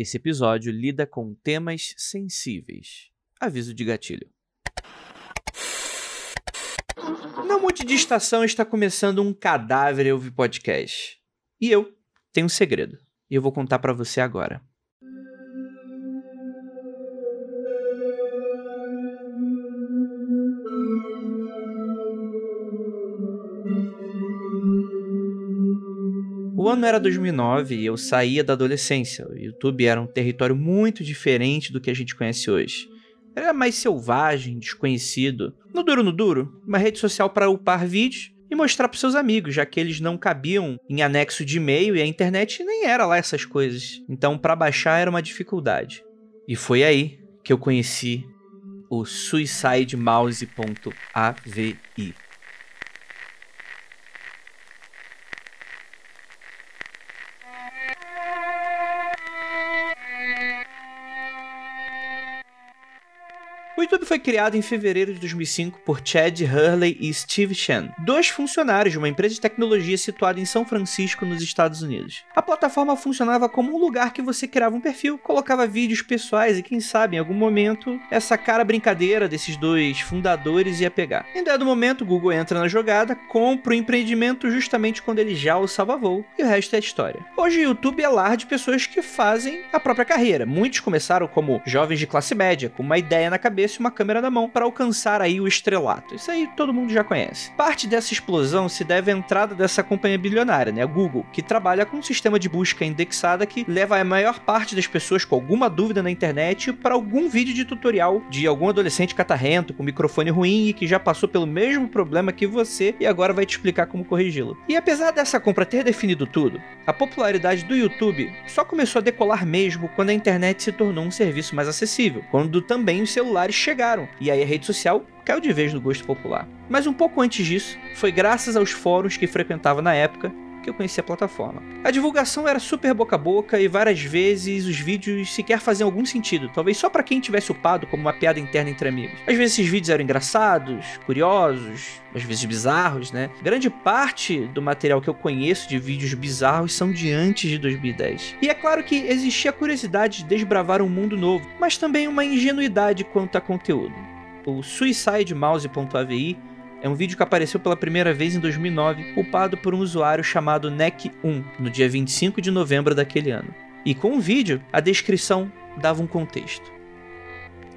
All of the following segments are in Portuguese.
Esse episódio lida com temas sensíveis. Aviso de gatilho. Na monte de estação está começando um cadáver eu vi podcast. E eu tenho um segredo. E eu vou contar para você agora. O ano era 2009 e eu saía da adolescência. O YouTube era um território muito diferente do que a gente conhece hoje. Era mais selvagem, desconhecido. No duro no duro, uma rede social para upar vídeos e mostrar para seus amigos, já que eles não cabiam em anexo de e-mail e a internet nem era lá essas coisas. Então, para baixar era uma dificuldade. E foi aí que eu conheci o suicidemouse.avi. foi criado em fevereiro de 2005 por Chad Hurley e Steve Chen, dois funcionários de uma empresa de tecnologia situada em São Francisco, nos Estados Unidos. A plataforma funcionava como um lugar que você criava um perfil, colocava vídeos pessoais e quem sabe em algum momento essa cara brincadeira desses dois fundadores ia pegar. Em dado momento, o Google entra na jogada, compra o empreendimento justamente quando ele já o salva voo e o resto é história. Hoje o YouTube é lar de pessoas que fazem a própria carreira. Muitos começaram como jovens de classe média, com uma ideia na cabeça e uma câmera na mão para alcançar aí o estrelato. Isso aí todo mundo já conhece. Parte dessa explosão se deve à entrada dessa companhia bilionária, né, a Google, que trabalha com um sistema de busca indexada que leva a maior parte das pessoas com alguma dúvida na internet para algum vídeo de tutorial de algum adolescente catarrento com microfone ruim e que já passou pelo mesmo problema que você e agora vai te explicar como corrigi-lo. E apesar dessa compra ter definido tudo, a popularidade do YouTube só começou a decolar mesmo quando a internet se tornou um serviço mais acessível, quando também os celulares chegaram, e aí a rede social caiu de vez no gosto popular. Mas um pouco antes disso, foi graças aos fóruns que frequentava na época que eu conheci a plataforma. A divulgação era super boca a boca e várias vezes os vídeos sequer faziam algum sentido, talvez só para quem tivesse upado como uma piada interna entre amigos. Às vezes esses vídeos eram engraçados, curiosos, às vezes bizarros, né? Grande parte do material que eu conheço de vídeos bizarros são de antes de 2010. E é claro que existia a curiosidade de desbravar um mundo novo, mas também uma ingenuidade quanto a conteúdo. O suicidemouse.avi é um vídeo que apareceu pela primeira vez em 2009, upado por um usuário chamado Neck1, no dia 25 de novembro daquele ano. E com o vídeo, a descrição dava um contexto.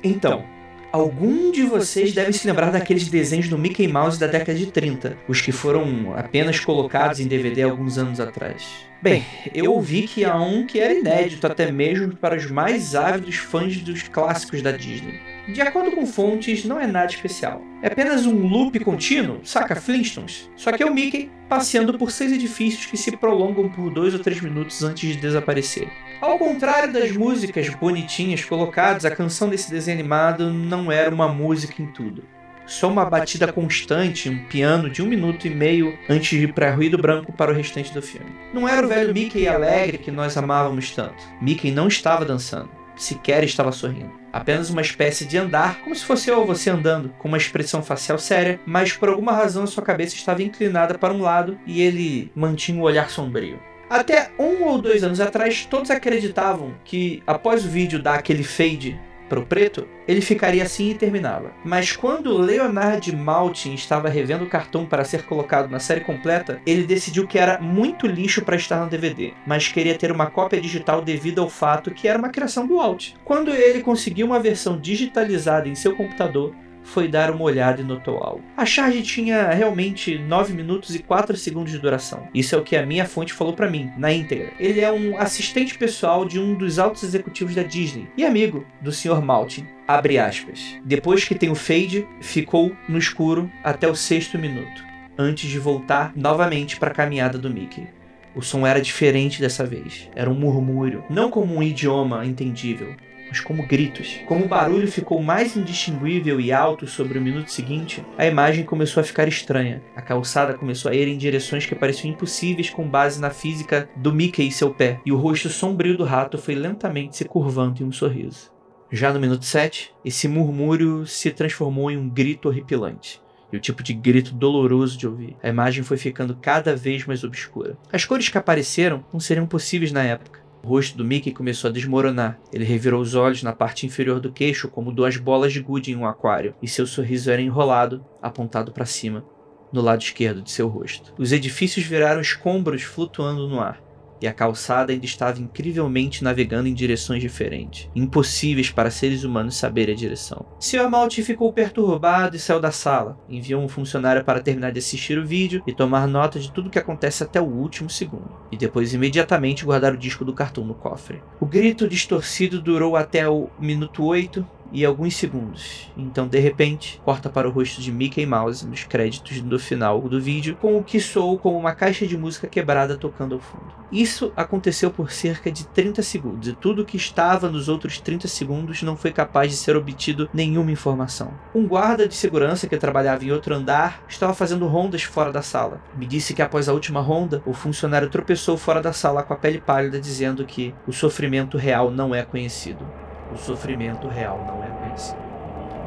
Então, algum de vocês deve se lembrar daqueles desenhos do Mickey Mouse da década de 30, os que foram apenas colocados em DVD alguns anos atrás. Bem, eu ouvi que há um que era inédito até mesmo para os mais ávidos fãs dos clássicos da Disney. De acordo com fontes, não é nada especial. É apenas um loop contínuo, saca Flintstones? Só que é o Mickey passeando por seis edifícios que se prolongam por dois ou três minutos antes de desaparecer. Ao contrário das músicas bonitinhas colocadas, a canção desse desenho animado não era uma música em tudo só uma batida constante, um piano de um minuto e meio antes de ir para ruído branco para o restante do filme. Não era o velho Mickey alegre que nós amávamos tanto. Mickey não estava dançando, sequer estava sorrindo. Apenas uma espécie de andar, como se fosse eu ou você andando, com uma expressão facial séria, mas por alguma razão sua cabeça estava inclinada para um lado e ele mantinha o olhar sombrio. Até um ou dois anos atrás, todos acreditavam que após o vídeo dar aquele fade para o preto, ele ficaria assim e terminava. Mas quando Leonard Maltin estava revendo o cartão para ser colocado na série completa, ele decidiu que era muito lixo para estar no DVD, mas queria ter uma cópia digital devido ao fato que era uma criação do Walt. Quando ele conseguiu uma versão digitalizada em seu computador, foi dar uma olhada e notou algo. A charge tinha realmente 9 minutos e 4 segundos de duração. Isso é o que a minha fonte falou para mim, na íntegra. Ele é um assistente pessoal de um dos altos executivos da Disney e amigo do Sr. Maltin. Abre aspas. Depois que tem o fade, ficou no escuro até o sexto minuto, antes de voltar novamente para a caminhada do Mickey. O som era diferente dessa vez. Era um murmúrio, não como um idioma entendível, mas como gritos. Como o barulho ficou mais indistinguível e alto sobre o minuto seguinte, a imagem começou a ficar estranha. A calçada começou a ir em direções que pareciam impossíveis com base na física do Mickey e seu pé, e o rosto sombrio do rato foi lentamente se curvando em um sorriso. Já no minuto 7, esse murmúrio se transformou em um grito horripilante e o tipo de grito doloroso de ouvir. A imagem foi ficando cada vez mais obscura. As cores que apareceram não seriam possíveis na época O rosto do Mickey começou a desmoronar. Ele revirou os olhos na parte inferior do queixo como duas bolas de gude em um aquário, e seu sorriso era enrolado, apontado para cima, no lado esquerdo de seu rosto. Os edifícios viraram escombros flutuando no ar e a calçada ainda estava incrivelmente navegando em direções diferentes, impossíveis para seres humanos saberem a direção. Sr. Malte ficou perturbado e saiu da sala. Enviou um funcionário para terminar de assistir o vídeo e tomar nota de tudo o que acontece até o último segundo, e depois imediatamente guardar o disco do cartão no cofre. O grito distorcido durou até o minuto 8 e alguns segundos. Então, de repente, corta para o rosto de Mickey Mouse nos créditos do final do vídeo, com o que soou como uma caixa de música quebrada tocando ao fundo. Isso aconteceu por cerca de 30 segundos, e tudo que estava nos outros 30 segundos não foi capaz de ser obtido nenhuma informação. Um guarda de segurança que trabalhava em outro andar estava fazendo rondas fora da sala. Me disse que após a última ronda, o funcionário tropeçou fora da sala com a pele pálida, dizendo que o sofrimento real não é conhecido. O sofrimento real não é conhecido.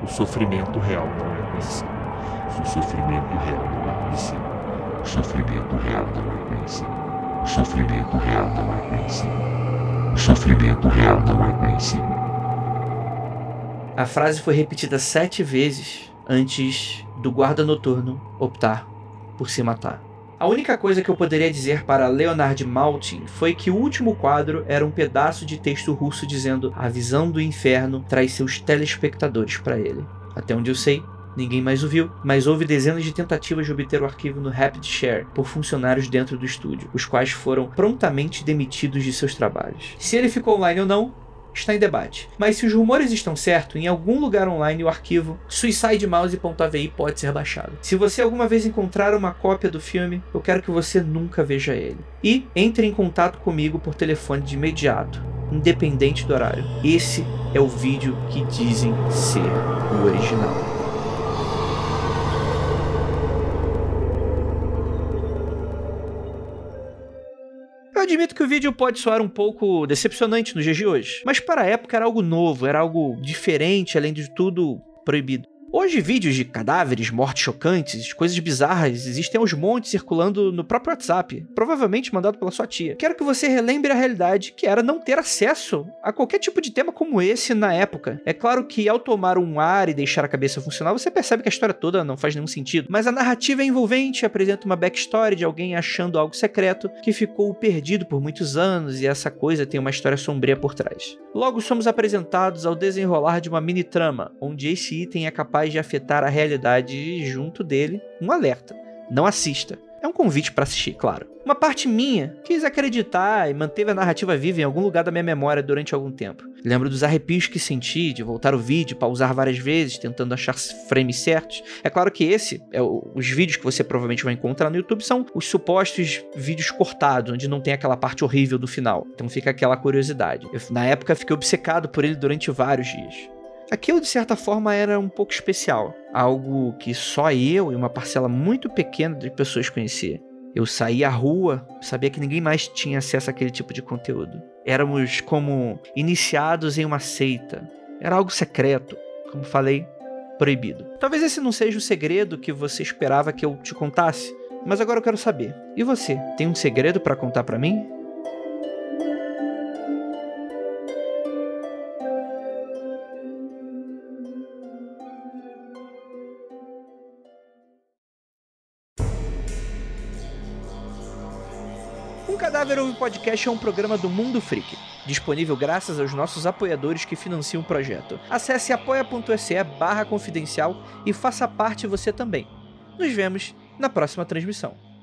O sofrimento real não é conhecido. O sofrimento real não é conhecido. O sofrimento real não é conhecido. O sofrimento real não é conhecido. O sofrimento real não é conhecido. A frase foi repetida sete vezes antes do guarda noturno optar por se matar. A única coisa que eu poderia dizer para Leonard Maltin foi que o último quadro era um pedaço de texto russo dizendo: A visão do inferno traz seus telespectadores para ele. Até onde eu sei, Ninguém mais o viu, mas houve dezenas de tentativas de obter o arquivo no Rapid Share por funcionários dentro do estúdio, os quais foram prontamente demitidos de seus trabalhos. Se ele ficou online ou não, está em debate. Mas se os rumores estão certos, em algum lugar online o arquivo suicidemouse.avi pode ser baixado. Se você alguma vez encontrar uma cópia do filme, eu quero que você nunca veja ele. E entre em contato comigo por telefone de imediato, independente do horário. Esse é o vídeo que dizem ser o original. Admito que o vídeo pode soar um pouco decepcionante nos dias de hoje, mas para a época era algo novo, era algo diferente, além de tudo proibido. Hoje, vídeos de cadáveres, mortes chocantes, coisas bizarras existem aos montes circulando no próprio WhatsApp, provavelmente mandado pela sua tia. Quero que você relembre a realidade que era não ter acesso a qualquer tipo de tema como esse na época. É claro que ao tomar um ar e deixar a cabeça funcionar, você percebe que a história toda não faz nenhum sentido, mas a narrativa é envolvente, apresenta uma backstory de alguém achando algo secreto que ficou perdido por muitos anos e essa coisa tem uma história sombria por trás. Logo somos apresentados ao desenrolar de uma mini trama, onde esse item é capaz capaz de afetar a realidade junto dele, um alerta. Não assista. É um convite para assistir, claro. Uma parte minha quis acreditar e manteve a narrativa viva em algum lugar da minha memória durante algum tempo. Lembro dos arrepios que senti de voltar o vídeo, pausar várias vezes, tentando achar frames certos. É claro que esse, é o, os vídeos que você provavelmente vai encontrar no YouTube são os supostos vídeos cortados, onde não tem aquela parte horrível do final. Então fica aquela curiosidade. Eu, na época fiquei obcecado por ele durante vários dias. Aquilo, de certa forma, era um pouco especial. Algo que só eu e uma parcela muito pequena de pessoas conhecia. Eu saía à rua, sabia que ninguém mais tinha acesso àquele tipo de conteúdo. Éramos como iniciados em uma seita. Era algo secreto, como falei, proibido. Talvez esse não seja o segredo que você esperava que eu te contasse, mas agora eu quero saber. E você, tem um segredo para contar para mim? Cadáver Ouve Podcast é um programa do Mundo Freak, disponível graças aos nossos apoiadores que financiam o projeto. Acesse apoia.se barra confidencial e faça parte você também. Nos vemos na próxima transmissão.